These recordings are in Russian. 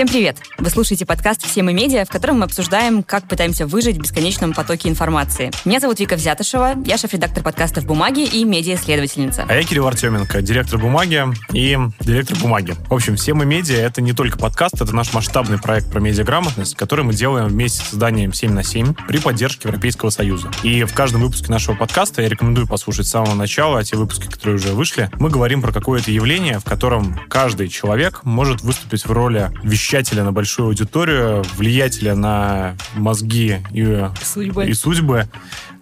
Всем привет! Вы слушаете подкаст «Все мы медиа», в котором мы обсуждаем, как пытаемся выжить в бесконечном потоке информации. Меня зовут Вика Взятышева, я шеф-редактор подкастов «Бумаги» и медиа-исследовательница. А я Кирилл Артеменко, директор «Бумаги» и директор «Бумаги». В общем, «Все мы медиа» — это не только подкаст, это наш масштабный проект про медиаграмотность, который мы делаем вместе с изданием «7 на 7» при поддержке Европейского Союза. И в каждом выпуске нашего подкаста я рекомендую послушать с самого начала, а те выпуски, которые уже вышли, мы говорим про какое-то явление, в котором каждый человек может выступить в роли вещателя на большую аудиторию, влиятеля на мозги и судьбы, и судьбы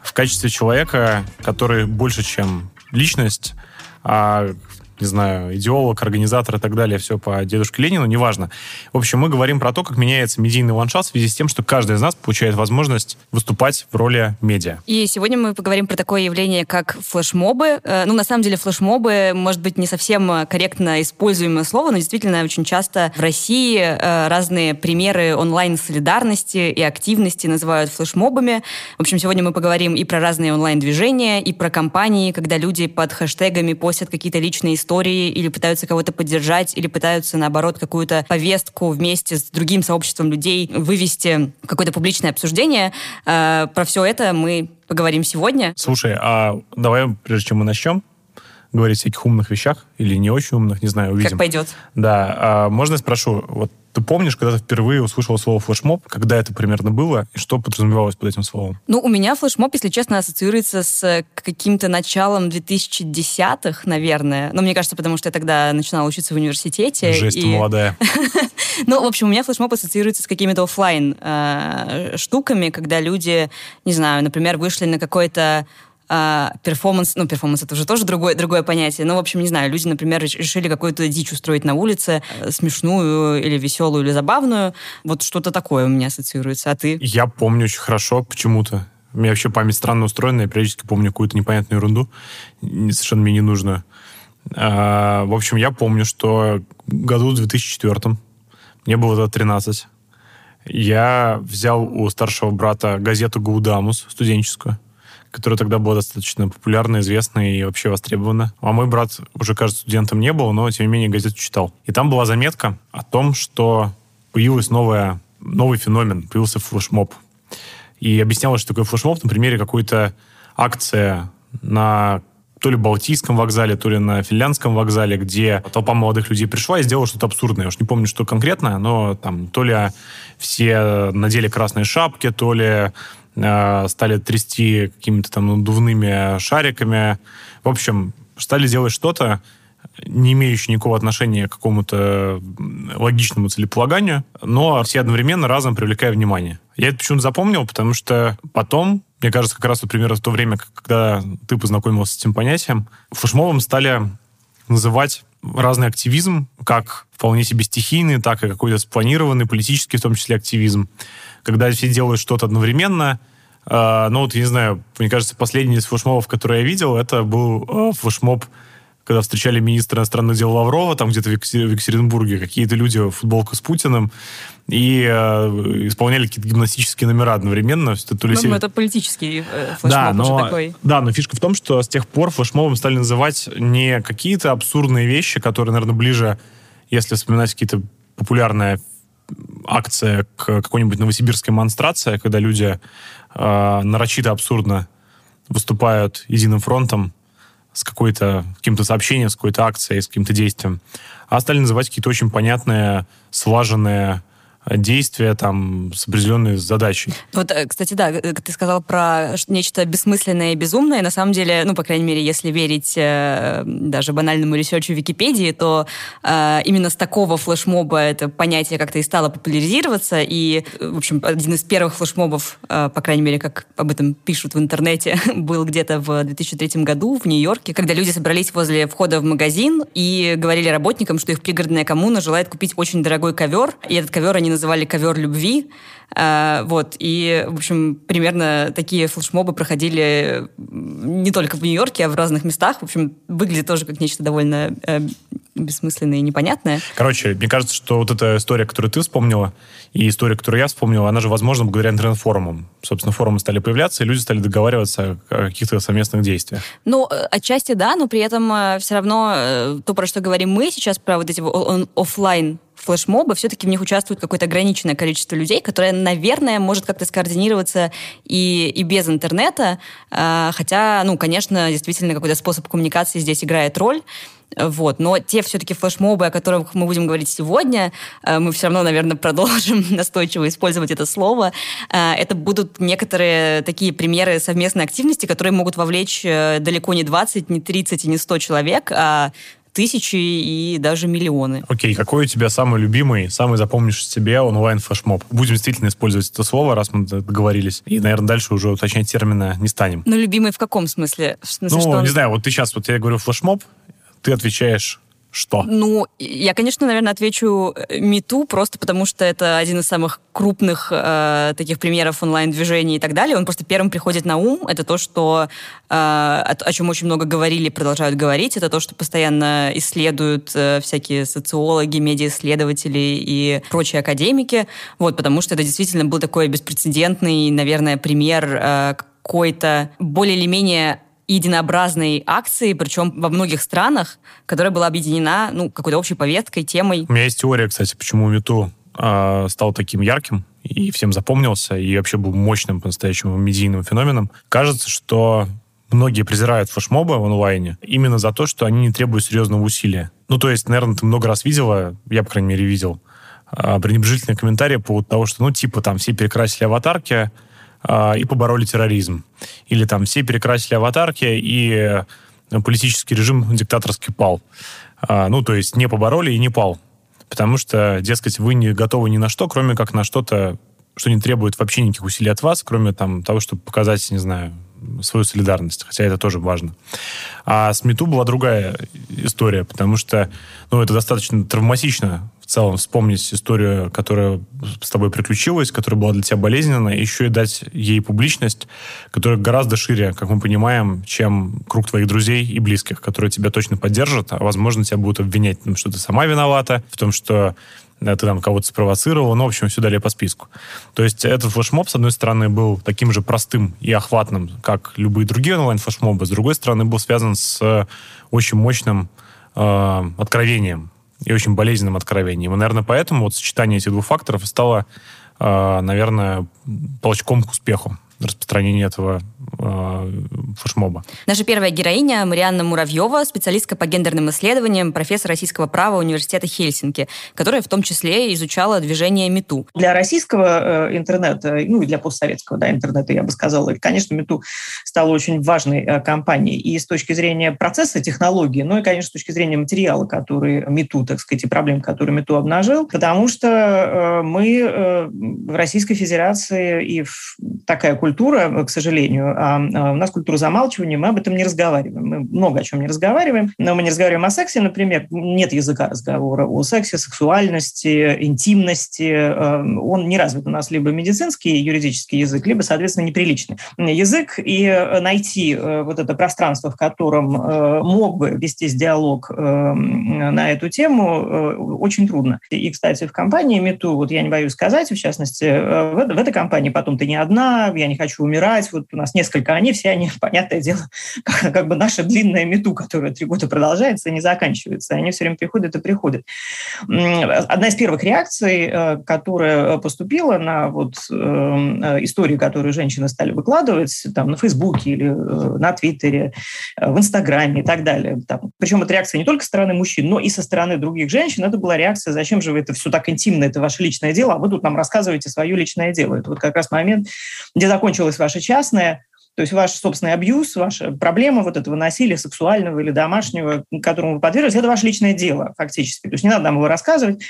в качестве человека, который больше, чем личность, а не знаю, идеолог, организатор и так далее, все по дедушке Ленину, неважно. В общем, мы говорим про то, как меняется медийный ландшафт в связи с тем, что каждый из нас получает возможность выступать в роли медиа. И сегодня мы поговорим про такое явление, как флешмобы. Э, ну, на самом деле, флешмобы, может быть, не совсем корректно используемое слово, но действительно очень часто в России э, разные примеры онлайн-солидарности и активности называют флешмобами. В общем, сегодня мы поговорим и про разные онлайн-движения, и про компании, когда люди под хэштегами постят какие-то личные истории истории, или пытаются кого-то поддержать, или пытаются, наоборот, какую-то повестку вместе с другим сообществом людей вывести в какое-то публичное обсуждение. Э, про все это мы поговорим сегодня. Слушай, а давай, прежде чем мы начнем, говорить о всяких умных вещах или не очень умных, не знаю, увидим. Как пойдет. Да. А можно я спрошу, вот ты помнишь, когда ты впервые услышал слово флешмоб, когда это примерно было, и что подразумевалось под этим словом? Ну, у меня флешмоб, если честно, ассоциируется с каким-то началом 2010-х, наверное. Но мне кажется, потому что я тогда начинала учиться в университете. Жесть, и... молодая. Ну, в общем, у меня флешмоб ассоциируется с какими-то офлайн э, штуками, когда люди, не знаю, например, вышли на какой-то перформанс, ну, перформанс это уже тоже другое, другое понятие, но, в общем, не знаю, люди, например, решили какую-то дичь устроить на улице, э, смешную или веселую или забавную, вот что-то такое у меня ассоциируется, а ты? Я помню очень хорошо почему-то. У меня вообще память странно устроена, я периодически помню какую-то непонятную ерунду, совершенно мне не нужно. А, в общем, я помню, что году в 2004 мне было 13, я взял у старшего брата газету «Гаудамус» студенческую, которая тогда была достаточно популярна, известна и вообще востребована. А мой брат уже, кажется, студентом не был, но, тем не менее, газету читал. И там была заметка о том, что появилась новая, новый феномен, появился флешмоб. И объяснялось, что такое флешмоб на примере какой-то акции на то ли Балтийском вокзале, то ли на Финляндском вокзале, где толпа молодых людей пришла и сделала что-то абсурдное. Я уж не помню, что конкретно, но там то ли все надели красные шапки, то ли стали трясти какими-то там надувными шариками. В общем, стали делать что-то, не имеющее никакого отношения к какому-то логичному целеполаганию, но все одновременно разом привлекая внимание. Я это почему-то запомнил, потому что потом, мне кажется, как раз вот примерно в то время, когда ты познакомился с этим понятием, флешмобом стали называть разный активизм, как вполне себе стихийный, так и какой-то спланированный, политический в том числе активизм когда все делают что-то одновременно. Uh, ну вот, я не знаю, мне кажется, последний из флешмобов, который я видел, это был uh, флешмоб, когда встречали министра иностранных дел Лаврова, там где-то в Екатеринбурге, какие-то люди в футболку с Путиным, и uh, исполняли какие-то гимнастические номера одновременно. То ли ну, это политический э, флешмоб да, но, такой. Да, но фишка в том, что с тех пор флешмобом стали называть не какие-то абсурдные вещи, которые, наверное, ближе, если вспоминать какие-то популярные акция к какой-нибудь новосибирской монстрации, когда люди э, нарочито абсурдно выступают единым фронтом с какой-то каким-то сообщением, с какой-то акцией, с каким-то действием, а стали называть какие-то очень понятные, слаженные действия там с определенной задачей. Вот, э, кстати, да, э, ты сказал про нечто бессмысленное и безумное. На самом деле, ну, по крайней мере, если верить э, даже банальному ресерчу Википедии, то э, именно с такого флешмоба это понятие как-то и стало популяризироваться. И, в общем, один из первых флешмобов, э, по крайней мере, как об этом пишут в интернете, был где-то в 2003 году в Нью-Йорке, когда люди собрались возле входа в магазин и говорили работникам, что их пригородная коммуна желает купить очень дорогой ковер, и этот ковер они называли «Ковер любви». А, вот, и, в общем, примерно такие флешмобы проходили не только в Нью-Йорке, а в разных местах. В общем, выглядит тоже как нечто довольно э, бессмысленное и непонятное. Короче, мне кажется, что вот эта история, которую ты вспомнила, и история, которую я вспомнил, она же возможна благодаря интернет-форумам. Собственно, форумы стали появляться, и люди стали договариваться о каких-то совместных действиях. Ну, э, отчасти да, но при этом э, все равно то, про что говорим мы сейчас, про вот эти офлайн флешмобы, все-таки в них участвует какое-то ограниченное количество людей, которое, наверное, может как-то скоординироваться и, и без интернета, э, хотя, ну, конечно, действительно какой-то способ коммуникации здесь играет роль. Вот. Но те все-таки флешмобы, о которых мы будем говорить сегодня, э, мы все равно, наверное, продолжим настойчиво использовать это слово. Э, это будут некоторые такие примеры совместной активности, которые могут вовлечь э, далеко не 20, не 30 и не 100 человек, а тысячи и даже миллионы. Окей, okay, какой у тебя самый любимый, самый запомнившийся тебе онлайн-флешмоб? Будем действительно использовать это слово, раз мы договорились. И, наверное, дальше уже уточнять термины не станем. Ну, любимый в каком смысле? В смысле ну, что не знаю, вот ты сейчас, вот я говорю флешмоб, ты отвечаешь что? Ну, я, конечно, наверное, отвечу э, МИТУ, просто потому что это один из самых крупных э, таких примеров онлайн-движений и так далее. Он просто первым приходит на ум. Это то, что, э, о, о чем очень много говорили, продолжают говорить. Это то, что постоянно исследуют э, всякие социологи, медиа-исследователи и прочие академики. Вот, потому что это действительно был такой беспрецедентный, наверное, пример э, какой-то более или менее единообразной акции, причем во многих странах, которая была объединена ну, какой-то общей повесткой, темой. У меня есть теория, кстати, почему Мету э, стал таким ярким и всем запомнился, и вообще был мощным по-настоящему медийным феноменом. Кажется, что многие презирают флешмобы в онлайне именно за то, что они не требуют серьезного усилия. Ну, то есть, наверное, ты много раз видела, я, по крайней мере, видел, э, пренебрежительные комментарии по поводу того, что, ну, типа, там, все перекрасили аватарки, а, и побороли терроризм. Или там все перекрасили аватарки, и э, политический режим диктаторский пал. А, ну, то есть не побороли и не пал. Потому что, дескать, вы не готовы ни на что, кроме как на что-то, что не требует вообще никаких усилий от вас, кроме там, того, чтобы показать, не знаю, свою солидарность, хотя это тоже важно. А с Мету была другая история, потому что ну, это достаточно травматично целом вспомнить историю, которая с тобой приключилась, которая была для тебя болезненна, и еще и дать ей публичность, которая гораздо шире, как мы понимаем, чем круг твоих друзей и близких, которые тебя точно поддержат, а, возможно, тебя будут обвинять в том, что ты сама виновата, в том, что ты там кого-то спровоцировал, ну, в общем, все далее по списку. То есть этот флешмоб, с одной стороны, был таким же простым и охватным, как любые другие онлайн-флешмобы, с другой стороны, был связан с очень мощным э, откровением и очень болезненным откровением. И, наверное, поэтому вот сочетание этих двух факторов стало, э, наверное, толчком к успеху распространения этого э, флешмоба. Наша первая героиня Марианна Муравьева, специалистка по гендерным исследованиям, профессор российского права Университета Хельсинки, которая в том числе изучала движение МИТУ. Для российского э, интернета, ну и для постсоветского да, интернета, я бы сказала, конечно, МИТУ стала очень важной э, компанией и с точки зрения процесса, технологии, ну и, конечно, с точки зрения материала, который МИТУ, так сказать, и проблем, которые МИТУ обнажил, потому что э, мы э, в Российской Федерации и в, такая культура, к сожалению, а, а у нас культура замалчивания, мы об этом не разговариваем. Мы много о чем не разговариваем, но мы не разговариваем о сексе, например, нет языка разговора о сексе, сексуальности, интимности. А, он не развит у нас либо медицинский юридический язык, либо, соответственно, неприличный язык. И найти э, вот это пространство, в котором э, мог бы вестись диалог э, на эту тему, очень трудно. И, кстати, в компании Мету, вот я не боюсь сказать, в частности, в этой компании потом ты не одна, я не хочу умирать, вот у нас несколько, они все, они, понятное дело, как, как бы наша длинная мету, которая три года продолжается и не заканчивается. Они все время приходят и приходят. Одна из первых реакций, э, которая поступила на вот э, историю, которую женщины стали выкладывать там, на Фейсбуке или э, на Твиттере, в Инстаграме и так далее. Там. Причем эта реакция не только со стороны мужчин, но и со стороны других женщин. Это была реакция, зачем же вы это все так интимно, это ваше личное дело, а вы тут нам рассказываете свое личное дело. Это вот как раз момент, где закончилось ваше частное, то есть ваш собственный абьюз, ваша проблема вот этого насилия сексуального или домашнего, которому вы подверглись, это ваше личное дело фактически. То есть не надо нам его рассказывать.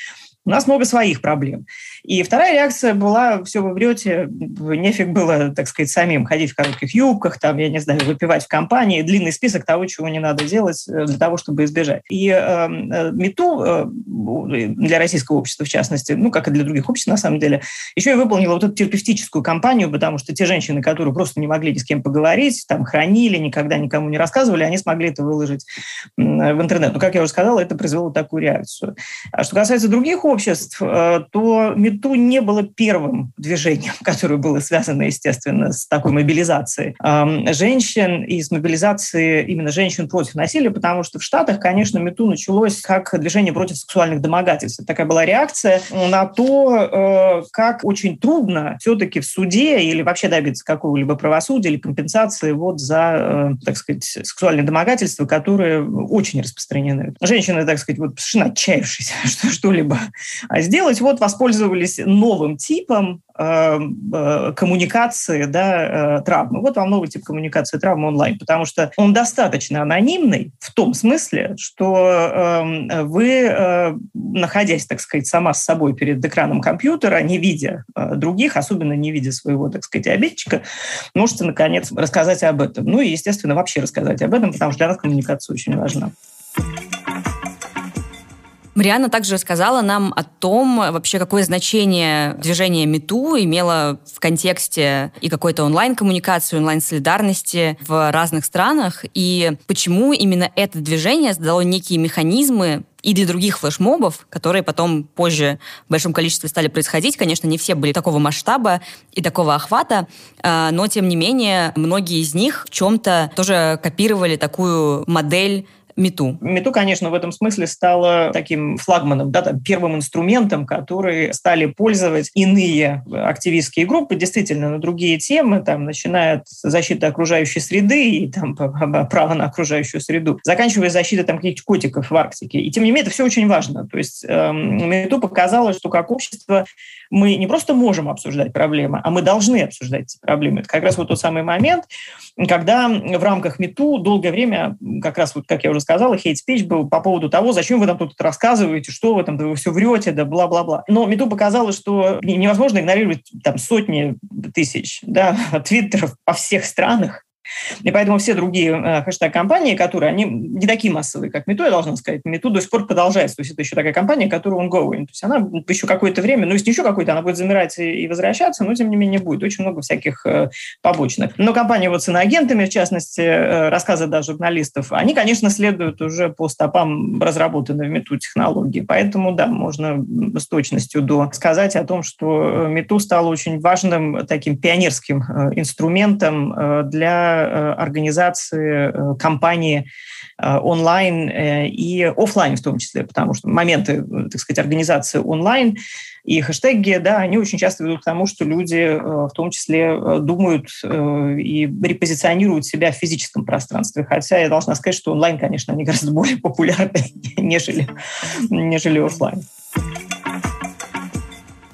У нас много своих проблем. И вторая реакция была, все вы врете, нефиг было, так сказать, самим ходить в коротких юбках, там, я не знаю, выпивать в компании, длинный список того, чего не надо делать э, для того, чтобы избежать. И эм, э, МИТУ э, для российского общества, в частности, ну, как и для других обществ, на самом деле, еще и выполнила вот эту терапевтическую кампанию, потому что те женщины, которые просто не могли ни с кем поговорить, там, хранили, никогда никому не рассказывали, они смогли это выложить в интернет. Но, как я уже сказала, это произвело такую реакцию. А что касается других обществ, э, то МИТУ не было первым движением, которое было связано, естественно, с такой мобилизацией женщин и с мобилизацией именно женщин против насилия, потому что в Штатах, конечно, МИТУ началось как движение против сексуальных домогательств. Такая была реакция на то, э, как очень трудно все-таки в суде или вообще добиться какого-либо правосудия или компенсации вот за, так сказать, сексуальные домогательства, которые очень распространены. Женщины, так сказать, вот совершенно отчаявшись что-либо сделать, вот воспользовались новым типом э, э, коммуникации да, э, травмы. Вот вам новый тип коммуникации травмы онлайн, потому что он достаточно анонимный в том смысле, что э, вы, находясь, так сказать, сама с собой перед экраном компьютера, не видя других, особенно не видя своего, так сказать, обидчика, можете, наконец, рассказать об этом. Ну и, естественно, вообще рассказать об этом, потому что для нас коммуникация очень важна. Марианна также рассказала нам о том, вообще какое значение движение МИТУ имело в контексте и какой-то онлайн-коммуникации, онлайн-солидарности в разных странах, и почему именно это движение создало некие механизмы и для других флешмобов, которые потом позже в большом количестве стали происходить. Конечно, не все были такого масштаба и такого охвата, а, но, тем не менее, многие из них в чем-то тоже копировали такую модель МИТУ? МИТУ, конечно, в этом смысле стало таким флагманом, да, там, первым инструментом, который стали пользовать иные активистские группы, действительно, на другие темы, там, начиная от защиты окружающей среды и там, права на окружающую среду, заканчивая защитой там, каких-то котиков в Арктике. И тем не менее, это все очень важно. То есть э, МИТУ показало, что как общество мы не просто можем обсуждать проблемы, а мы должны обсуждать эти проблемы. Это как раз вот тот самый момент, когда в рамках МИТУ долгое время, как раз вот, как я уже сказала, хейт-спич был по поводу того, зачем вы там тут рассказываете, что вы там, да вы все врете, да бла-бла-бла. Но МИТУ показало, что невозможно игнорировать там сотни тысяч да, твиттеров по всех странах, и поэтому все другие э, хэштег-компании, которые, они не такие массовые, как Мету, я должна сказать. Мету до сих пор продолжается. То есть это еще такая компания, которая ongoing. То есть она еще какое-то время, ну, если еще какое-то, она будет замирать и, возвращаться, но, тем не менее, будет. Очень много всяких э, побочных. Но компания вот с иноагентами, в частности, э, рассказы да, журналистов, они, конечно, следуют уже по стопам разработанной в Мету технологии. Поэтому, да, можно с точностью до сказать о том, что Мету стал очень важным таким пионерским инструментом для Э, организации э, компании э, онлайн и офлайн в том числе, потому что моменты, так сказать, организации онлайн и хэштеги, да, они очень часто ведут к тому, что люди в том числе думают и репозиционируют себя в физическом пространстве. Хотя я должна сказать, что онлайн, конечно, они гораздо более популярны, нежели, нежели офлайн.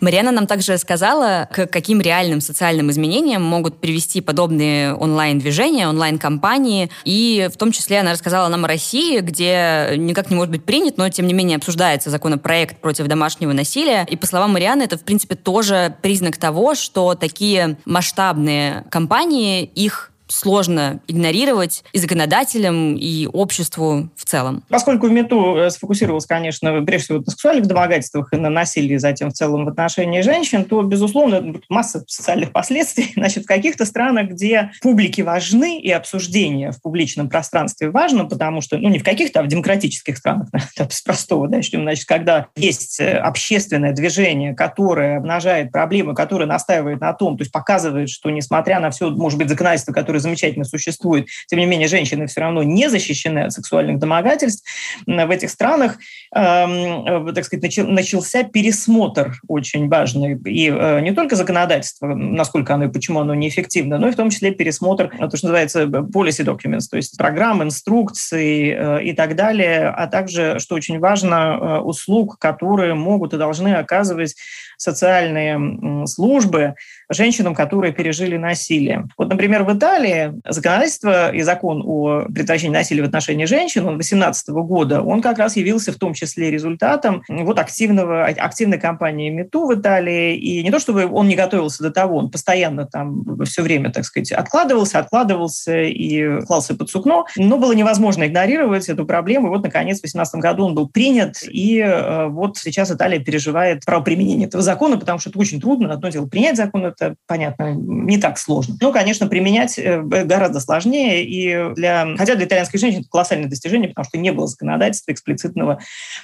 Марьяна нам также сказала, к каким реальным социальным изменениям могут привести подобные онлайн-движения, онлайн-компании. И в том числе она рассказала нам о России, где никак не может быть принят, но тем не менее обсуждается законопроект против домашнего насилия. И по словам Марианы, это, в принципе, тоже признак того, что такие масштабные компании, их сложно игнорировать и законодателям, и обществу в целом. Поскольку МИТУ э, сфокусировался, конечно, прежде всего на сексуальных домогательствах и на насилии затем в целом в отношении женщин, то, безусловно, масса социальных последствий. Значит, в каких-то странах, где публики важны и обсуждение в публичном пространстве важно, потому что, ну, не в каких-то, а в демократических странах, с простого начнем, значит, когда есть э, общественное движение, которое обнажает проблемы, которое настаивает на том, то есть показывает, что несмотря на все, может быть, законодательство, которое замечательно существует, тем не менее женщины все равно не защищены от сексуальных домогательств. В этих странах, э, так сказать, начался пересмотр очень важный. И э, не только законодательство, насколько оно и почему оно неэффективно, но и в том числе пересмотр, то, что называется policy documents, то есть программ, инструкций э, и так далее, а также, что очень важно, услуг, которые могут и должны оказывать социальные службы женщинам, которые пережили насилие. Вот, например, в Италии законодательство и закон о предотвращении насилия в отношении женщин, он 2018 года, он как раз явился в том числе результатом вот активного, активной кампании МИТУ в Италии. И не то, чтобы он не готовился до того, он постоянно там все время, так сказать, откладывался, откладывался и клался под сукно, но было невозможно игнорировать эту проблему. И вот, наконец, в 2018 году он был принят, и э, вот сейчас Италия переживает правоприменение этого закона, потому что это очень трудно. Одно дело принять закон, это, понятно, не так сложно. Ну, конечно, применять э, гораздо сложнее. И для, хотя для итальянских женщин это колоссальное достижение, потому что не было законодательства эксплицитного,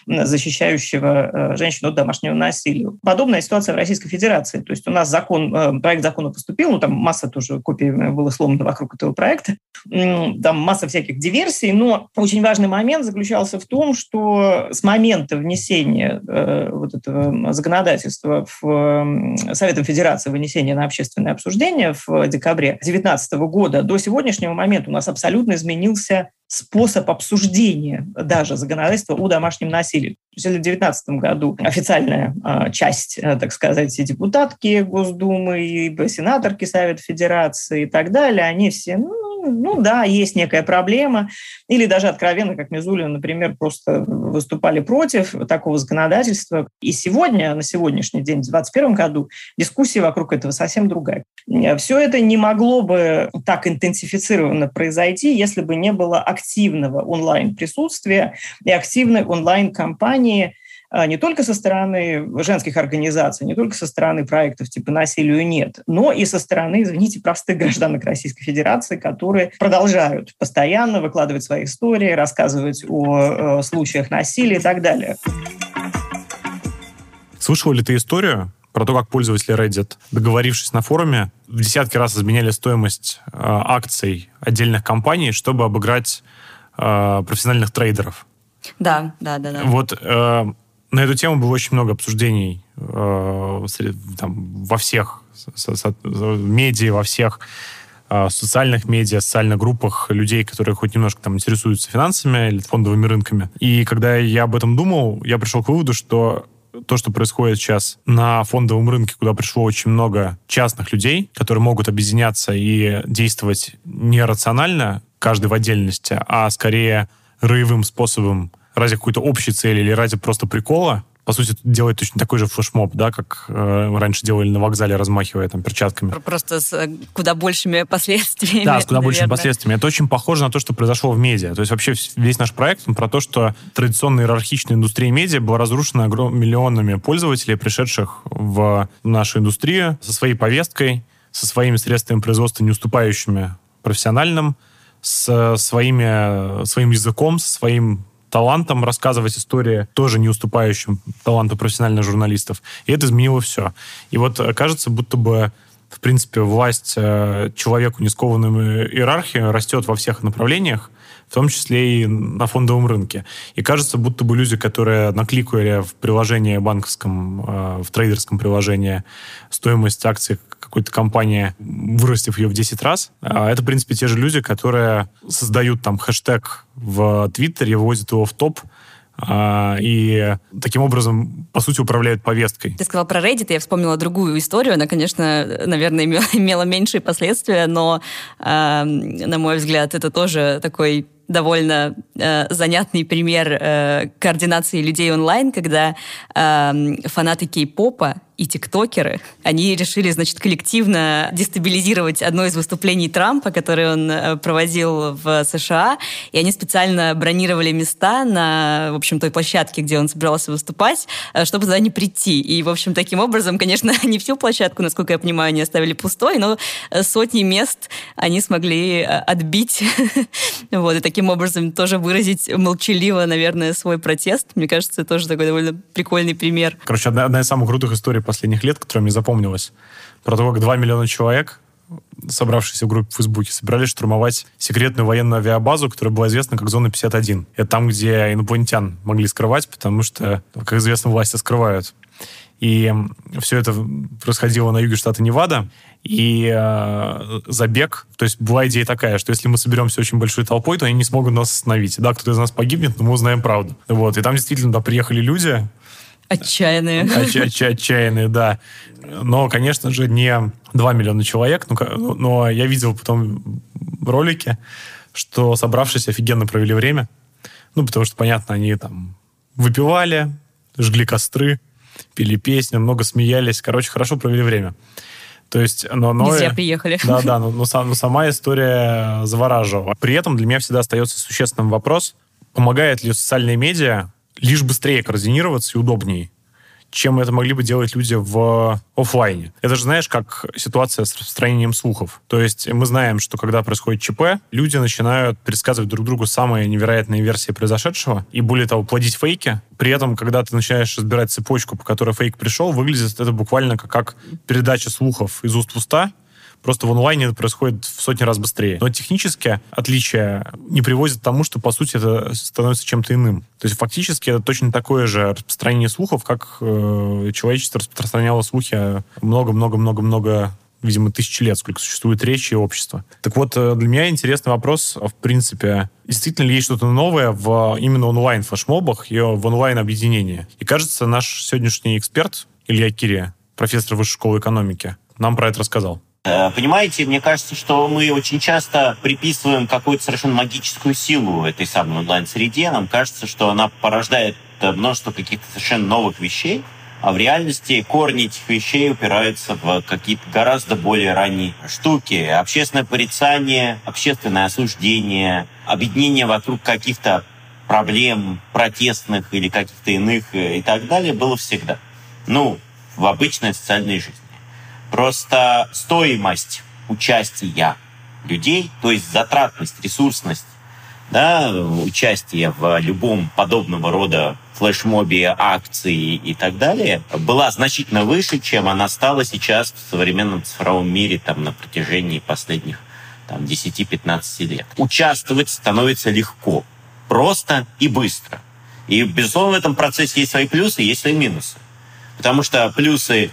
защищающего женщин от домашнего насилия. Подобная ситуация в Российской Федерации. То есть у нас закон, проект закона поступил, ну там масса тоже копий было сломано вокруг этого проекта, там масса всяких диверсий, но очень важный момент заключался в том, что с момента внесения э, вот этого законодательства в Советом Федерации, вынесения на общественное обсуждение в декабре 2019 года до сегодняшнего момента у нас абсолютно изменился способ обсуждения даже законодательства о домашнем насилии. То есть в 2019 году официальная а, часть, э, так сказать, и депутатки Госдумы, и сенаторки Совета Федерации и так далее, они все, ну, ну да, есть некая проблема. Или даже откровенно, как Мизулина, например, просто выступали против такого законодательства. И сегодня, на сегодняшний день, в 2021 году, дискуссия вокруг этого совсем другая. Все это не могло бы так интенсифицированно произойти, если бы не было активного онлайн-присутствия и активной онлайн-кампании а, не только со стороны женских организаций, не только со стороны проектов типа «Насилию нет», но и со стороны, извините, простых гражданок Российской Федерации, которые продолжают постоянно выкладывать свои истории, рассказывать о, о случаях насилия и так далее. Слышал ли ты историю про то, как пользователи Reddit, договорившись на форуме, в десятки раз изменяли стоимость э, акций отдельных компаний, чтобы обыграть э, профессиональных трейдеров? Да, да, да. да. Вот э, на эту тему было очень много обсуждений э, там, во всех со, со, медиа, во всех э, социальных медиа, социальных группах людей, которые хоть немножко там интересуются финансами или фондовыми рынками. И когда я об этом думал, я пришел к выводу, что то, что происходит сейчас на фондовом рынке, куда пришло очень много частных людей, которые могут объединяться и действовать не рационально, каждый в отдельности, а скорее роевым способом ради какой-то общей цели или ради просто прикола, по сути, делает точно такой же флешмоб, да, как э, раньше делали на вокзале, размахивая там перчатками. Просто с э, куда большими последствиями. Да, с куда наверное. большими последствиями. Это очень похоже на то, что произошло в медиа. То есть вообще весь наш проект он про то, что традиционная иерархичная индустрия медиа была разрушена миллионами пользователей, пришедших в нашу индустрию со своей повесткой, со своими средствами производства, не уступающими профессиональным, с своими, своим языком, со своим талантом рассказывать истории, тоже не уступающим таланту профессиональных журналистов. И это изменило все. И вот э, кажется, будто бы в принципе, власть э, человеку, не скованным иерархией, растет во всех направлениях, в том числе и на фондовом рынке. И кажется, будто бы люди, которые накликали в приложении банковском, э, в трейдерском приложении стоимость акций какой-то компании, вырастив ее в 10 раз, э, это, в принципе, те же люди, которые создают там хэштег в Твиттере, выводят его в топ, а, и таким образом, по сути, управляют повесткой. Ты сказал про Reddit, я вспомнила другую историю. Она, конечно, наверное, имела, меньшие последствия, но, э, на мой взгляд, это тоже такой довольно э, занятный пример э, координации людей онлайн, когда э, фанаты кей-попа и тиктокеры, они решили, значит, коллективно дестабилизировать одно из выступлений Трампа, которое он э, проводил в США, и они специально бронировали места на, в общем, той площадке, где он собирался выступать, э, чтобы туда не прийти. И, в общем, таким образом, конечно, не всю площадку, насколько я понимаю, они оставили пустой, но э, сотни мест они смогли отбить. Вот, и таким образом тоже выразить молчаливо, наверное, свой протест. Мне кажется, это тоже такой довольно прикольный пример. Короче, одна, одна из самых крутых историй последних лет, которая мне запомнилась, про то, как 2 миллиона человек, собравшиеся в группе в Фейсбуке, собирались штурмовать секретную военную авиабазу, которая была известна как Зона 51. Это там, где инопланетян могли скрывать, потому что, как известно, власти скрывают. И все это происходило на юге штата Невада. И э, забег, то есть была идея такая, что если мы соберемся очень большой толпой, то они не смогут нас остановить. Да, кто-то из нас погибнет, но мы узнаем правду. Вот. И там действительно да, приехали люди, Отчаянные. Отч, отч, отчаянные, да. Но, конечно же, не 2 миллиона человек, но, но я видел потом ролики, что собравшись офигенно провели время. Ну, потому что, понятно, они там выпивали, жгли костры, пели песни, много смеялись. Короче, хорошо провели время. То есть, но, но, зря приехали. Да, да, но, но, но сама история завораживала. При этом для меня всегда остается существенным вопрос, помогает ли социальные медиа лишь быстрее координироваться и удобнее, чем это могли бы делать люди в офлайне. Это же, знаешь, как ситуация с распространением слухов. То есть мы знаем, что когда происходит ЧП, люди начинают предсказывать друг другу самые невероятные версии произошедшего и, более того, плодить фейки. При этом, когда ты начинаешь разбирать цепочку, по которой фейк пришел, выглядит это буквально как, как передача слухов из уст в уста, Просто в онлайне это происходит в сотни раз быстрее. Но технически отличия не приводят к тому, что, по сути, это становится чем-то иным. То есть фактически это точно такое же распространение слухов, как э, человечество распространяло слухи много-много-много-много видимо, тысячи лет, сколько существует речь и общество. Так вот, э, для меня интересный вопрос, в принципе, действительно ли есть что-то новое в именно онлайн-флешмобах и в онлайн-объединении? И кажется, наш сегодняшний эксперт Илья Кирия, профессор Высшей школы экономики, нам про это рассказал. Э, понимаете, мне кажется, что мы очень часто приписываем какую-то совершенно магическую силу этой самой онлайн-среде. Нам кажется, что она порождает множество каких-то совершенно новых вещей, а в реальности корни этих вещей упираются в какие-то гораздо более ранние штуки. Общественное порицание, общественное осуждение, объединение вокруг каких-то проблем протестных или каких-то иных э, и так далее было всегда. Ну, в обычной социальной жизни. Просто стоимость участия людей, то есть затратность, ресурсность да, участия в любом подобного рода флешмобе, акции и так далее, была значительно выше, чем она стала сейчас в современном цифровом мире там, на протяжении последних там, 10-15 лет. Участвовать становится легко, просто и быстро. И, безусловно, в этом процессе есть свои плюсы, есть свои минусы. Потому что плюсы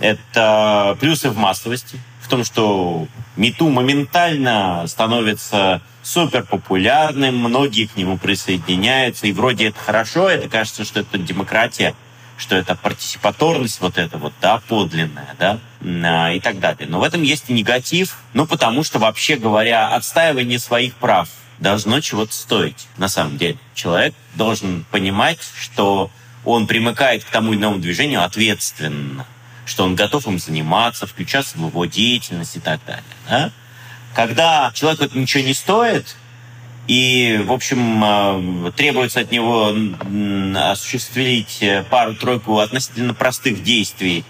это плюсы в массовости, в том, что Мету моментально становится супер популярным, многие к нему присоединяются, и вроде это хорошо, это кажется, что это демократия, что это партисипаторность вот эта вот, да, подлинная, да, а, и так далее. Но в этом есть и негатив, ну, потому что, вообще говоря, отстаивание своих прав должно чего-то стоить, на самом деле. Человек должен понимать, что он примыкает к тому или иному движению ответственно что он готов им заниматься, включаться в его деятельность и так далее. Да? Когда человеку это ничего не стоит, и, в общем, э, требуется от него осуществить пару-тройку относительно простых действий,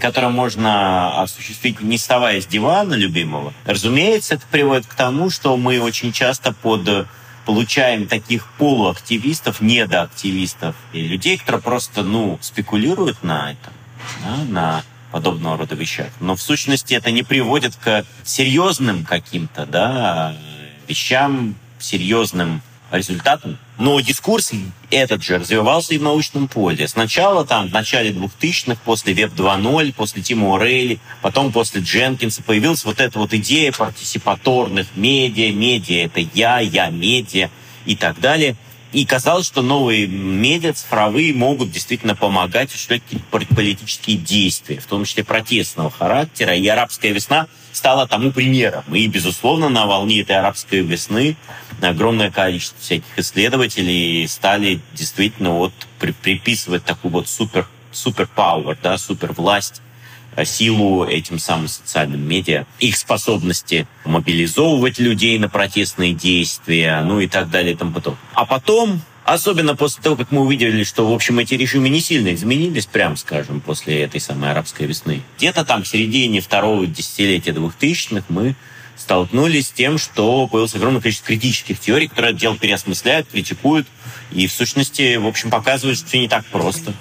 которые можно осуществить, не вставая с дивана любимого. Разумеется, это приводит к тому, что мы очень часто под получаем таких полуактивистов, недоактивистов и людей, которые просто, ну, спекулируют на этом да, на подобного рода вещах. Но в сущности это не приводит к серьезным каким-то да, вещам, серьезным результатам. Но дискурс этот же развивался и в научном поле. Сначала там в начале 2000-х, после Web 2.0, после Тима Орейли, потом после Дженкинса появилась вот эта вот идея партисипаторных медиа, медиа — это я, я медиа и так далее. И казалось, что новые медиа цифровые могут действительно помогать осуществлять политические действия, в том числе протестного характера. И арабская весна стала тому примером. И, безусловно, на волне этой арабской весны огромное количество всяких исследователей стали действительно вот приписывать такую вот супер супер power, да, супер власть силу этим самым социальным медиа, их способности мобилизовывать людей на протестные действия, ну и так далее и тому подобное. А потом Особенно после того, как мы увидели, что, в общем, эти режимы не сильно изменились, прям скажем, после этой самой арабской весны. Где-то там в середине второго десятилетия двухтысячных мы столкнулись с тем, что появилось огромное количество критических теорий, которые это дело переосмысляют, критикуют и, в сущности, в общем, показывают, что все не так просто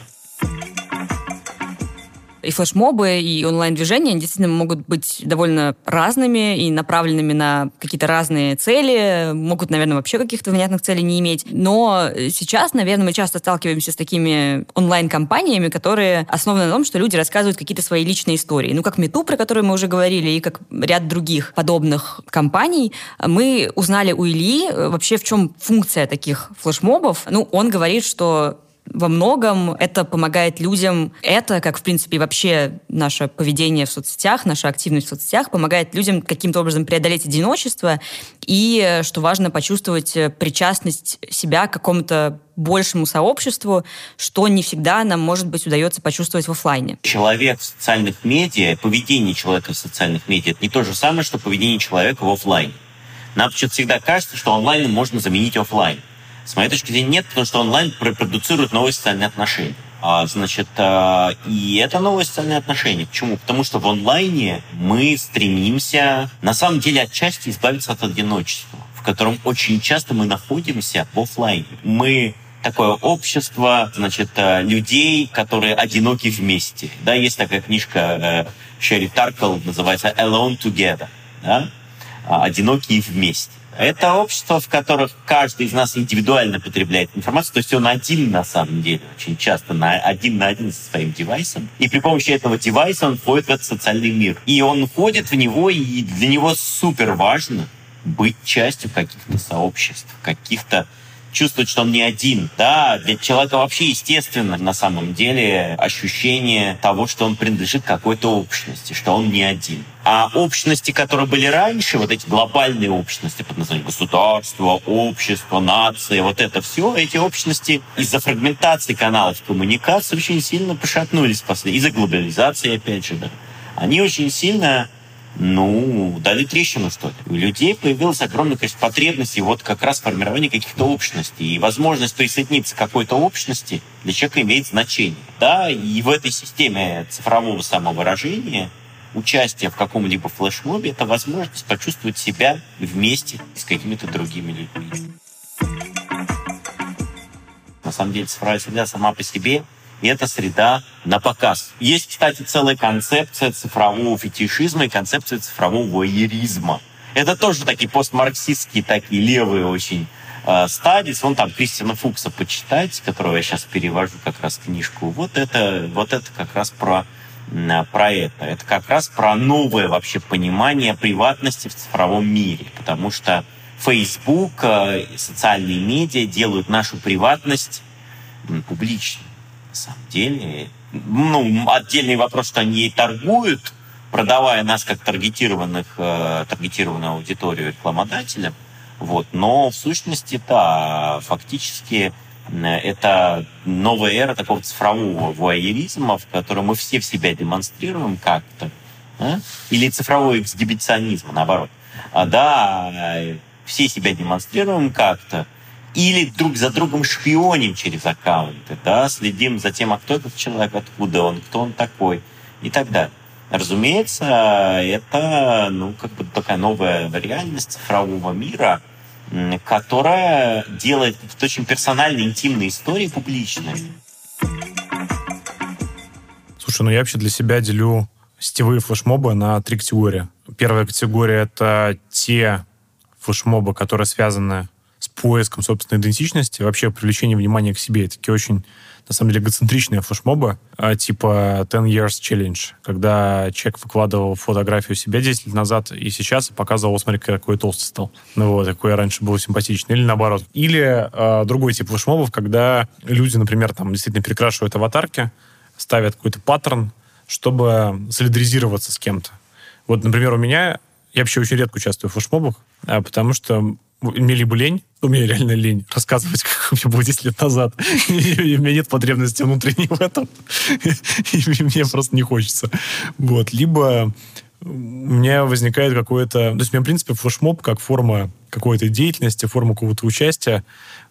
и флешмобы, и онлайн-движения действительно могут быть довольно разными и направленными на какие-то разные цели, могут, наверное, вообще каких-то внятных целей не иметь. Но сейчас, наверное, мы часто сталкиваемся с такими онлайн-компаниями, которые основаны на том, что люди рассказывают какие-то свои личные истории. Ну, как Мету, про которую мы уже говорили, и как ряд других подобных компаний. Мы узнали у Ильи вообще, в чем функция таких флешмобов. Ну, он говорит, что во многом это помогает людям, это, как, в принципе, вообще наше поведение в соцсетях, наша активность в соцсетях, помогает людям каким-то образом преодолеть одиночество и, что важно, почувствовать причастность себя к какому-то большему сообществу, что не всегда нам, может быть, удается почувствовать в офлайне. Человек в социальных медиа, поведение человека в социальных медиа, это не то же самое, что поведение человека в офлайне. Нам всегда кажется, что онлайн можно заменить офлайн. С моей точки зрения, нет, потому что онлайн продуцирует новые социальные отношения. А, значит, а, и это новые социальные отношения. Почему? Потому что в онлайне мы стремимся, на самом деле, отчасти избавиться от одиночества, в котором очень часто мы находимся в офлайне. Мы такое общество, значит, э, людей, которые одиноки вместе. Да, есть такая книжка э, Шерри Таркл, называется «Alone Together», да? А, «Одинокие вместе». Это общество, в которых каждый из нас индивидуально потребляет информацию, то есть он один на самом деле, очень часто на, один на один со своим девайсом. И при помощи этого девайса он входит в этот социальный мир. И он входит в него, и для него супер важно быть частью каких-то сообществ, каких-то чувствовать, что он не один. Да, для человека вообще естественно на самом деле ощущение того, что он принадлежит какой-то общности, что он не один. А общности, которые были раньше, вот эти глобальные общности под названием государство, общество, нация, вот это все, эти общности из-за фрагментации каналов коммуникации очень сильно пошатнулись после, из-за глобализации, опять же, да. Они очень сильно ну, дали трещину, что ли. У людей появилось огромное количество потребностей вот как раз формирование каких-то общностей. И возможность присоединиться к какой-то общности для человека имеет значение. Да, и в этой системе цифрового самовыражения участие в каком-либо флешмобе – это возможность почувствовать себя вместе с какими-то другими людьми. На самом деле цифровая среда сама по себе это среда на показ. Есть, кстати, целая концепция цифрового фетишизма и концепция цифрового воеризма. Это тоже такие постмарксистские, такие левые очень э, стадии. Вон там Кристиана Фукса почитать, которого я сейчас перевожу как раз книжку. Вот это, вот это как раз про, про это. Это как раз про новое вообще понимание приватности в цифровом мире. Потому что Facebook, э, социальные медиа делают нашу приватность публичной самом деле. Ну, отдельный вопрос, что они торгуют, продавая нас как таргетированных, э, таргетированную аудиторию рекламодателям. Вот. Но в сущности, да, фактически э, это новая эра такого цифрового вуайеризма, в котором мы все в себя демонстрируем как-то. А? Или цифровой эксгибиционизм, наоборот. А, да, все себя демонстрируем как-то, или друг за другом шпионим через аккаунты, да, следим за тем, а кто этот человек, откуда он, кто он такой и так далее. Разумеется, это ну, как бы такая новая реальность цифрового мира, которая делает очень персональные, интимные истории публичными. Слушай, ну я вообще для себя делю сетевые флешмобы на три категории. Первая категория — это те флешмобы, которые связаны с поиском собственной идентичности, вообще привлечение внимания к себе. Такие очень, на самом деле, эгоцентричные флешмобы, а, типа 10 Years Challenge, когда человек выкладывал фотографию себя 10 лет назад и сейчас показывал, смотри, какой толстый стал. Ну вот, какой я раньше был симпатичный. Или наоборот. Или э, другой тип флешмобов, когда люди, например, там действительно перекрашивают аватарки, ставят какой-то паттерн, чтобы солидаризироваться с кем-то. Вот, например, у меня я вообще очень редко участвую в флешмобах, а, потому что мне либо лень, у меня реально лень рассказывать, как меня было 10 лет назад. И у меня нет потребности внутренней в этом. И мне просто не хочется. Вот. Либо у меня возникает какое-то... То есть у меня, в принципе, флешмоб как форма какой-то деятельности, форма какого-то участия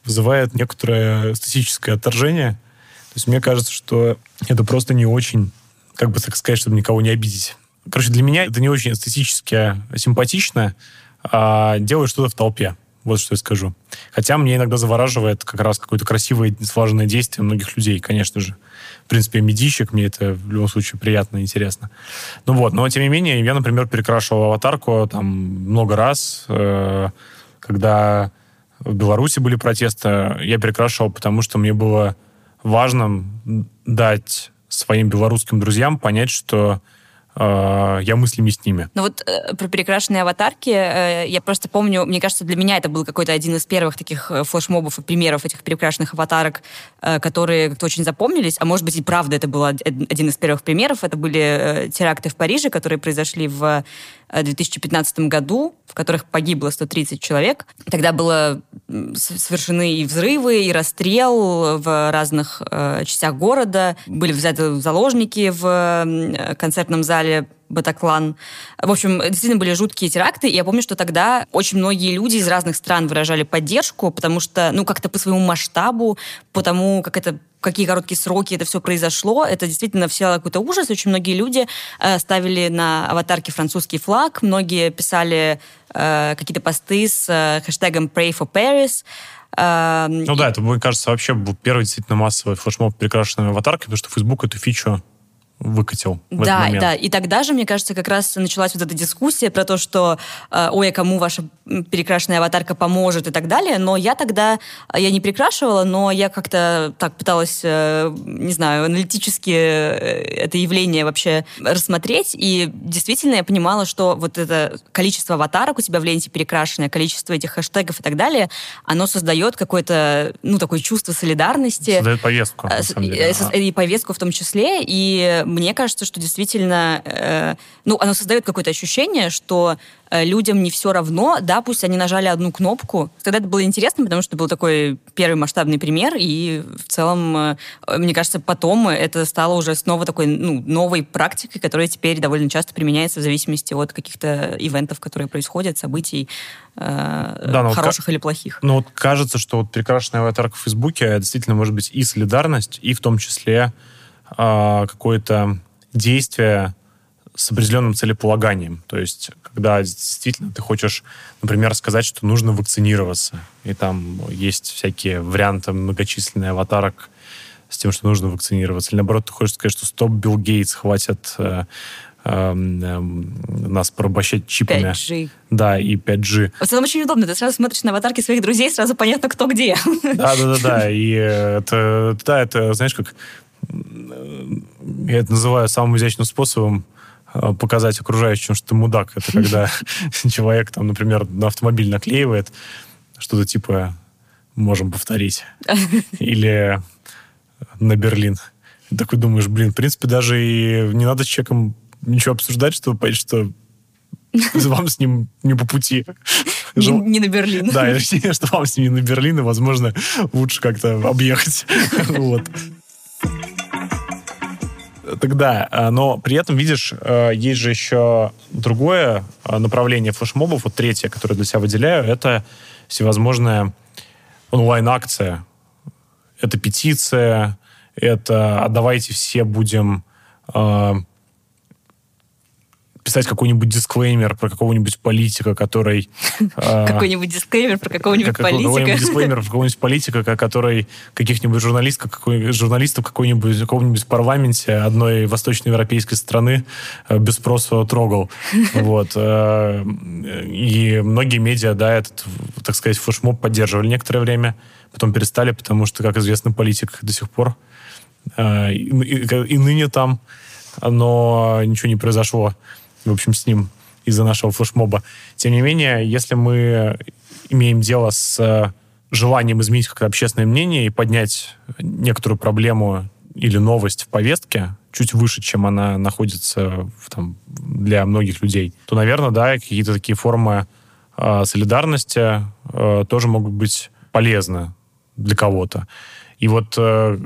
вызывает некоторое эстетическое отторжение. То есть мне кажется, что это просто не очень, как бы так сказать, чтобы никого не обидеть. Короче, для меня это не очень эстетически симпатично, а делать что-то в толпе. Вот что я скажу. Хотя мне иногда завораживает как раз какое-то красивое, слаженное действие многих людей, конечно же. В принципе, медийщик, мне это в любом случае приятно и интересно. Ну вот, но тем не менее, я, например, перекрашивал аватарку там много раз, э, когда в Беларуси были протесты, я перекрашивал, потому что мне было важно дать своим белорусским друзьям понять, что а, я мыслями с ними. Ну вот э, про перекрашенные аватарки, э, я просто помню, мне кажется, для меня это был какой-то один из первых таких э, флешмобов и примеров этих перекрашенных аватарок, э, которые как-то очень запомнились, а может быть и правда это был один из первых примеров, это были э, теракты в Париже, которые произошли в 2015 году, в которых погибло 130 человек. Тогда было совершены и взрывы, и расстрел в разных э, частях города. Были взяты заложники в концертном зале Батаклан. В общем, действительно были жуткие теракты, и я помню, что тогда очень многие люди из разных стран выражали поддержку, потому что, ну, как-то по своему масштабу, по тому, как это какие короткие сроки это все произошло. Это действительно все какой-то ужас. Очень многие люди э, ставили на аватарке французский флаг, многие писали э, какие-то посты с э, хэштегом Pray for Paris. Э, ну да, это, мне кажется, вообще был первый действительно массовый флешмоб перекрашенной аватаркой, потому что Facebook эту фичу выкатил. В да, этот да. И тогда же, мне кажется, как раз началась вот эта дискуссия про то, что э, ой, а кому ваша перекрашенная аватарка поможет и так далее. Но я тогда, э, я не перекрашивала, но я как-то так пыталась, э, не знаю, аналитически это явление вообще рассмотреть. И действительно я понимала, что вот это количество аватарок у тебя в ленте перекрашенное, количество этих хэштегов и так далее, оно создает какое-то, ну, такое чувство солидарности. Создает повестку, деле. И повестку в том числе. И мне кажется, что действительно, э, ну, оно создает какое-то ощущение, что Э, людям не все равно, да, пусть они нажали одну кнопку. Тогда это было интересно, потому что был такой первый масштабный пример, и в целом, э, мне кажется, потом это стало уже снова такой ну, новой практикой, которая теперь довольно часто применяется в зависимости от каких-то ивентов, которые происходят, событий э, да, хороших вот, или плохих. Ну вот кажется, что вот прекрасная аватарка в Фейсбуке действительно может быть и солидарность, и в том числе э, какое-то действие с определенным целеполаганием. То есть, когда действительно ты хочешь, например, сказать, что нужно вакцинироваться, и там есть всякие варианты многочисленные аватарок с тем, что нужно вакцинироваться. Или наоборот, ты хочешь сказать, что стоп, Билл Гейтс, хватит э, э, э, нас порабощать чипами. 5G. Да, и 5G. В целом очень удобно. Ты сразу смотришь на аватарки своих друзей, сразу понятно, кто где. Да, да, да, да. И это, да, это, знаешь, как я это называю самым изящным способом Э, показать окружающим, что ты мудак. Это когда человек, там, например, на автомобиль наклеивает что-то типа «можем повторить». Или на Берлин. Такой думаешь, блин, в принципе, даже и не надо с человеком ничего обсуждать, чтобы понять, что вам с ним не по пути. Не, не на Берлин. Да, что вам с ним не на Берлин, и, возможно, лучше как-то объехать. Вот тогда. А, но при этом, видишь, а, есть же еще другое а, направление флешмобов, вот третье, которое для себя выделяю, это всевозможная онлайн-акция. Это петиция, это «А давайте все будем писать какой-нибудь дисклеймер про какого-нибудь политика, который... А, какой-нибудь дисклеймер про какого-нибудь политика. Какой-нибудь дисклеймер про какого-нибудь политика, который каких-нибудь журналистов, журналистов какой-нибудь, какого-нибудь парламенте одной восточноевропейской страны э, без спроса трогал. Вот. Э, и многие медиа, да, этот, так сказать, флешмоб поддерживали некоторое время, потом перестали, потому что, как известно, политик до сих пор э, и, и, и ныне там, но ничего не произошло в общем, с ним из-за нашего флешмоба. Тем не менее, если мы имеем дело с э, желанием изменить как-то общественное мнение и поднять некоторую проблему или новость в повестке чуть выше, чем она находится в, там, для многих людей, то, наверное, да, какие-то такие формы э, солидарности э, тоже могут быть полезны для кого-то. И вот э,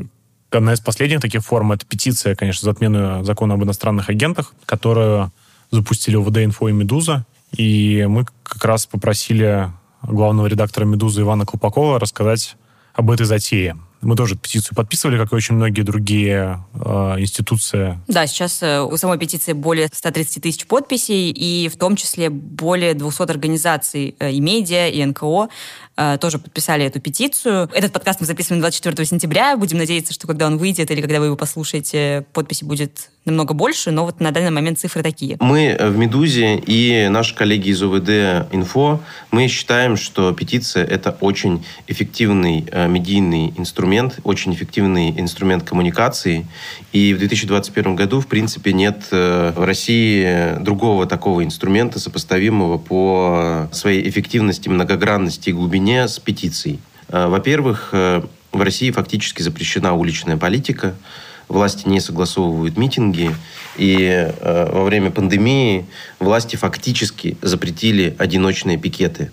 одна из последних таких форм — это петиция, конечно, за отмену закона об иностранных агентах, которую запустили ОВД «Инфо» и «Медуза». И мы как раз попросили главного редактора «Медузы» Ивана Колпакова рассказать об этой затее. Мы тоже петицию подписывали, как и очень многие другие э, институции. Да, сейчас э, у самой петиции более 130 тысяч подписей, и в том числе более 200 организаций э, и медиа, и НКО э, тоже подписали эту петицию. Этот подкаст мы записываем 24 сентября. Будем надеяться, что когда он выйдет или когда вы его послушаете, подписи будет намного больше, но вот на данный момент цифры такие. Мы в «Медузе» и наши коллеги из ОВД «Инфо», мы считаем, что петиция – это очень эффективный э, медийный инструмент, очень эффективный инструмент коммуникации. И в 2021 году, в принципе, нет э, в России другого такого инструмента, сопоставимого по своей эффективности, многогранности и глубине с петицией. Э, во-первых, в России фактически запрещена уличная политика – власти не согласовывают митинги, и э, во время пандемии власти фактически запретили одиночные пикеты.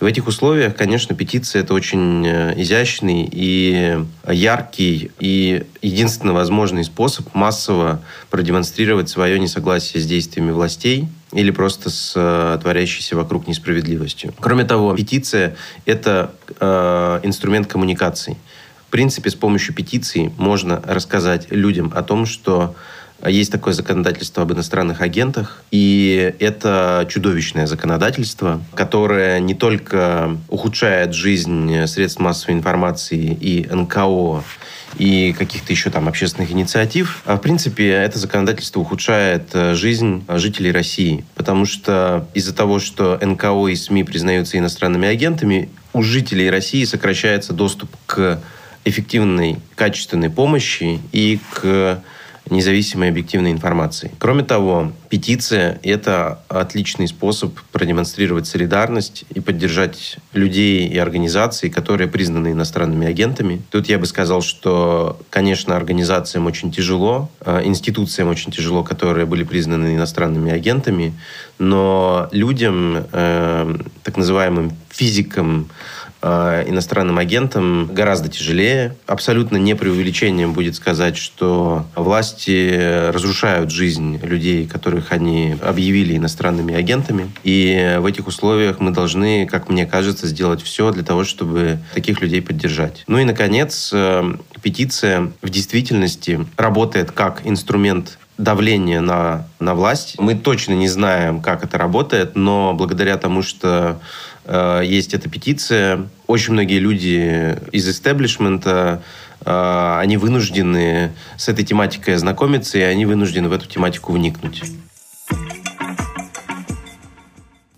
И в этих условиях, конечно, петиция – это очень э, изящный и яркий и единственно возможный способ массово продемонстрировать свое несогласие с действиями властей или просто с э, творящейся вокруг несправедливостью. Кроме того, петиция – это э, инструмент коммуникации. В принципе, с помощью петиции можно рассказать людям о том, что есть такое законодательство об иностранных агентах, и это чудовищное законодательство, которое не только ухудшает жизнь средств массовой информации и НКО, и каких-то еще там общественных инициатив. А в принципе, это законодательство ухудшает э, жизнь жителей России, потому что из-за того, что НКО и СМИ признаются иностранными агентами, у жителей России сокращается доступ к эффективной, качественной помощи и к независимой объективной информации. Кроме того, петиция – это отличный способ продемонстрировать солидарность и поддержать людей и организации, которые признаны иностранными агентами. Тут я бы сказал, что, конечно, организациям очень тяжело, а, институциям очень тяжело, которые были признаны иностранными агентами, но людям, э, так называемым физикам, Э, иностранным агентам гораздо тяжелее. Абсолютно не преувеличением будет сказать, что власти разрушают жизнь людей, которых они объявили иностранными агентами. И в этих условиях мы должны, как мне кажется, сделать все для того, чтобы таких людей поддержать. Ну и, наконец, э, петиция в действительности работает как инструмент давления на, на власть. Мы точно не знаем, как это работает, но благодаря тому, что Э, есть эта петиция. Очень многие люди из истеблишмента, э, они вынуждены с этой тематикой ознакомиться, и они вынуждены в эту тематику вникнуть.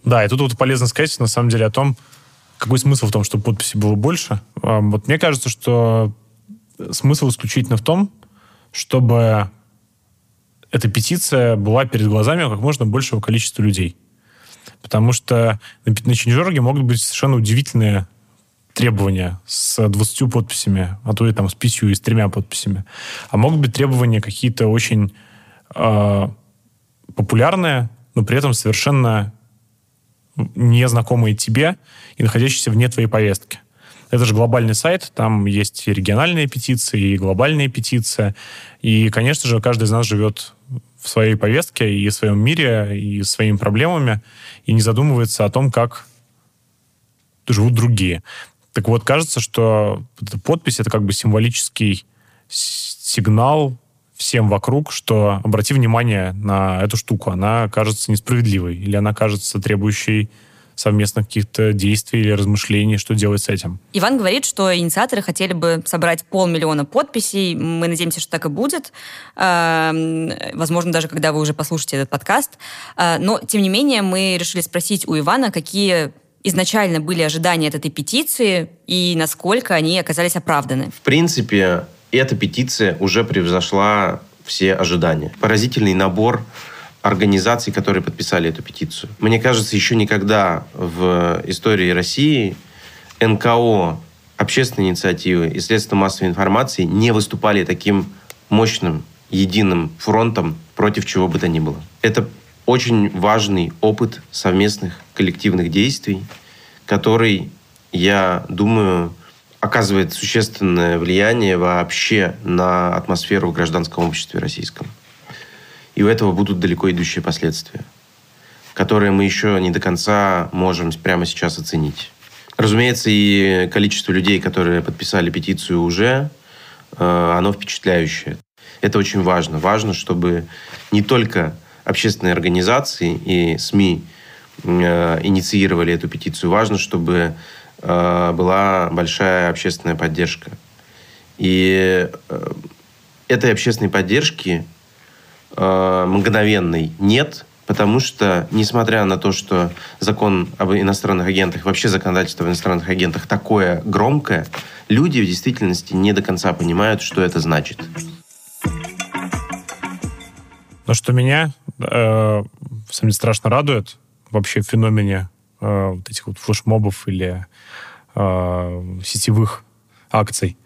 Да, и тут вот полезно сказать, на самом деле, о том, какой смысл в том, чтобы подписей было больше. Вот мне кажется, что смысл исключительно в том, чтобы эта петиция была перед глазами как можно большего количества людей. Потому что на, Change.org могут быть совершенно удивительные требования с 20 подписями, а то и там с 5 и с тремя подписями. А могут быть требования какие-то очень э, популярные, но при этом совершенно незнакомые тебе и находящиеся вне твоей повестки. Это же глобальный сайт, там есть и региональные петиции, и глобальные петиции. И, конечно же, каждый из нас живет в своей повестке и в своем мире, и своими проблемами, и не задумывается о том, как живут другие. Так вот, кажется, что эта подпись — это как бы символический сигнал всем вокруг, что обрати внимание на эту штуку, она кажется несправедливой, или она кажется требующей совместных каких-то действий или размышлений, что делать с этим. Иван говорит, что инициаторы хотели бы собрать полмиллиона подписей. Мы надеемся, что так и будет. Эм, возможно, даже когда вы уже послушаете этот подкаст. Э, но, тем не менее, мы решили спросить у Ивана, какие изначально были ожидания от этой петиции и насколько они оказались оправданы. В принципе, эта петиция уже превзошла все ожидания. Поразительный набор организаций, которые подписали эту петицию. Мне кажется, еще никогда в истории России НКО, общественные инициативы и средства массовой информации не выступали таким мощным единым фронтом против чего бы то ни было. Это очень важный опыт совместных коллективных действий, который, я думаю, оказывает существенное влияние вообще на атмосферу в гражданском обществе российском. И у этого будут далеко идущие последствия, которые мы еще не до конца можем прямо сейчас оценить. Разумеется, и количество людей, которые подписали петицию уже, э, оно впечатляющее. Это очень важно. Важно, чтобы не только общественные организации и СМИ э, инициировали эту петицию. Важно, чтобы э, была большая общественная поддержка. И этой общественной поддержки э, мгновенной нет, потому что, несмотря на то, что закон об иностранных агентах, вообще законодательство об иностранных агентах такое громкое, люди в действительности не до конца понимают, что это значит. Но что меня э, самое страшно радует вообще в феномене э, вот этих вот флешмобов или э, сетевых акций,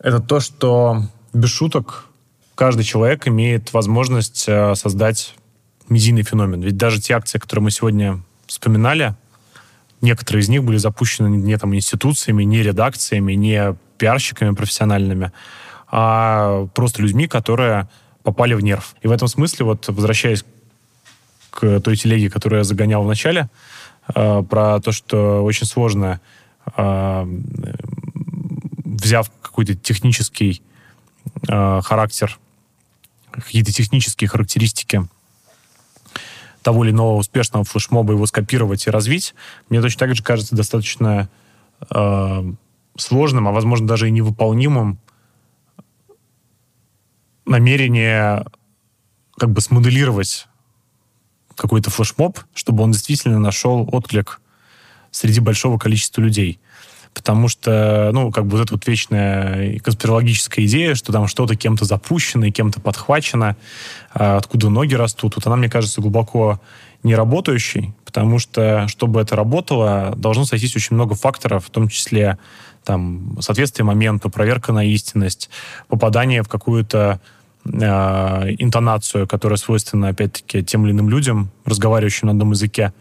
это то, что без шуток, каждый человек имеет возможность э, создать медийный феномен. Ведь даже те акции, которые мы сегодня вспоминали, некоторые из них были запущены не там институциями, не редакциями, не пиарщиками профессиональными, а просто людьми, которые попали в нерв. И в этом смысле, вот возвращаясь к той телеге, которую я загонял в начале, э, про то, что очень сложно, э, взяв какой-то технический характер, какие-то технические характеристики того или иного успешного флешмоба, его скопировать и развить, мне точно так же кажется достаточно э, сложным, а возможно даже и невыполнимым намерение как бы смоделировать какой-то флешмоб, чтобы он действительно нашел отклик среди большого количества людей. Потому что, ну, как бы вот эта вот вечная конспирологическая идея, что там что-то кем-то запущено и кем-то подхвачено, а откуда ноги растут, вот она, мне кажется, глубоко не работающей, потому что, чтобы это работало, должно сойтись очень много факторов, в том числе там, соответствие моменту, проверка на истинность, попадание в какую-то э, интонацию, которая свойственна, опять-таки, тем или иным людям, разговаривающим на одном языке,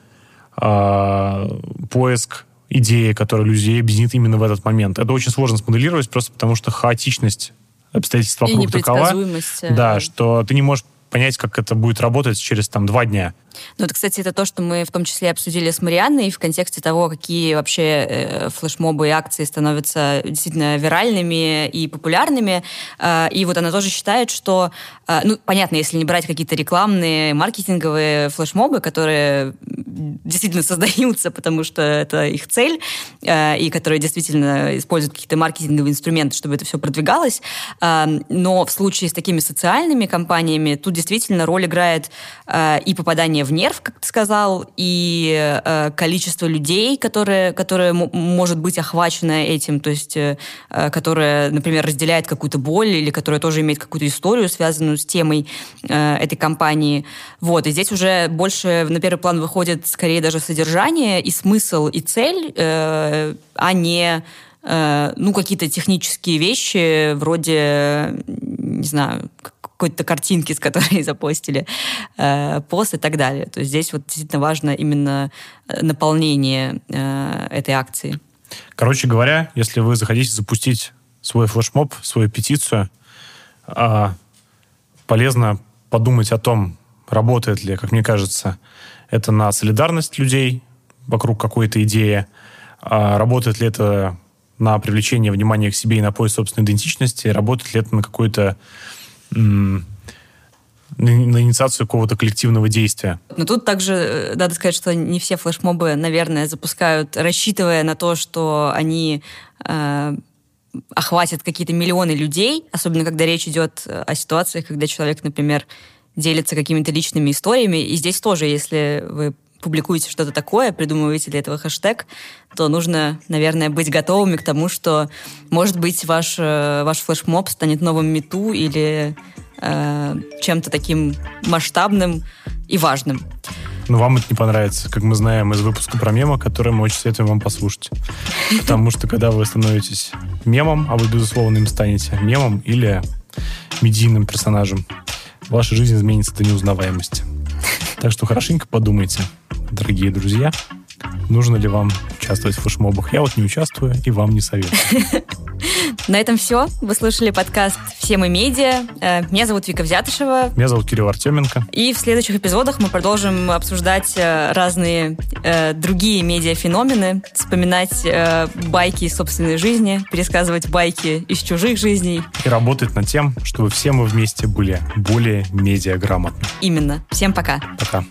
э, поиск идеи, которая людей объединит именно в этот момент. Это очень сложно смоделировать, просто потому что хаотичность обстоятельств вокруг такова, э, да, что ты не можешь понять, как это будет работать через там два дня. Ну, это, кстати, это то, что мы в том числе обсудили с Марианной в контексте того, какие вообще э, флешмобы и акции становятся действительно виральными и популярными. Э, и вот она тоже считает, что, э, ну, понятно, если не брать какие-то рекламные, маркетинговые флешмобы, которые действительно создаются, потому что это их цель, э, и которые действительно используют какие-то маркетинговые инструменты, чтобы это все продвигалось. Э, но в случае с такими социальными компаниями тут действительно роль играет э, и попадание в нерв, как ты сказал, и э, количество людей, которые, которые может быть охвачено этим, то есть которое, например, разделяет какую-то боль или которая тоже имеет какую-то историю, связанную с темой этой компании. Вот, и здесь уже больше на первый план выходит скорее даже содержание и смысл и цель, э, а не э, ну, какие-то технические вещи вроде, не знаю, какой-то картинки, с которой запостили э, пост и так далее. То есть здесь вот действительно важно именно наполнение этой акции. Короче говоря, если вы захотите запустить свой флешмоб, свою петицию, э, полезно подумать о том, работает ли, как мне кажется, это на солидарность людей вокруг какой-то идеи, а работает ли это на привлечение внимания к себе и на поиск собственной идентичности, работает ли это на какой-то на инициацию какого-то коллективного действия. Но тут также э, надо сказать, что не все флешмобы, наверное, запускают, рассчитывая на то, что они э, охватят какие-то миллионы людей, особенно когда речь идет о ситуациях, когда человек, например, делится какими-то личными историями. И здесь тоже, если вы публикуете что-то такое, придумываете для этого хэштег, то нужно, наверное, быть готовыми к тому, что, может быть, ваш, э, ваш флешмоб станет новым мету или э, чем-то таким масштабным и важным. Но вам это не понравится, как мы знаем из выпуска про мемы, который мы очень советуем вам послушать. Потому что когда вы становитесь мемом, а вы, безусловно, им станете мемом или медийным персонажем, ваша жизнь изменится до неузнаваемости. Так что хорошенько подумайте, дорогие друзья, нужно ли вам участвовать в флешмобах. Я вот не участвую и вам не советую. На этом все. Вы слушали подкаст «Все мы медиа». Э, меня зовут Вика Взятышева. Меня зовут Кирилл Артеменко. И в следующих эпизодах мы продолжим обсуждать э, разные э, другие медиафеномены, вспоминать э, байки из собственной жизни, пересказывать байки из чужих жизней. И работать над тем, чтобы все мы вместе были более медиаграмотны. Именно. Всем пока. Пока.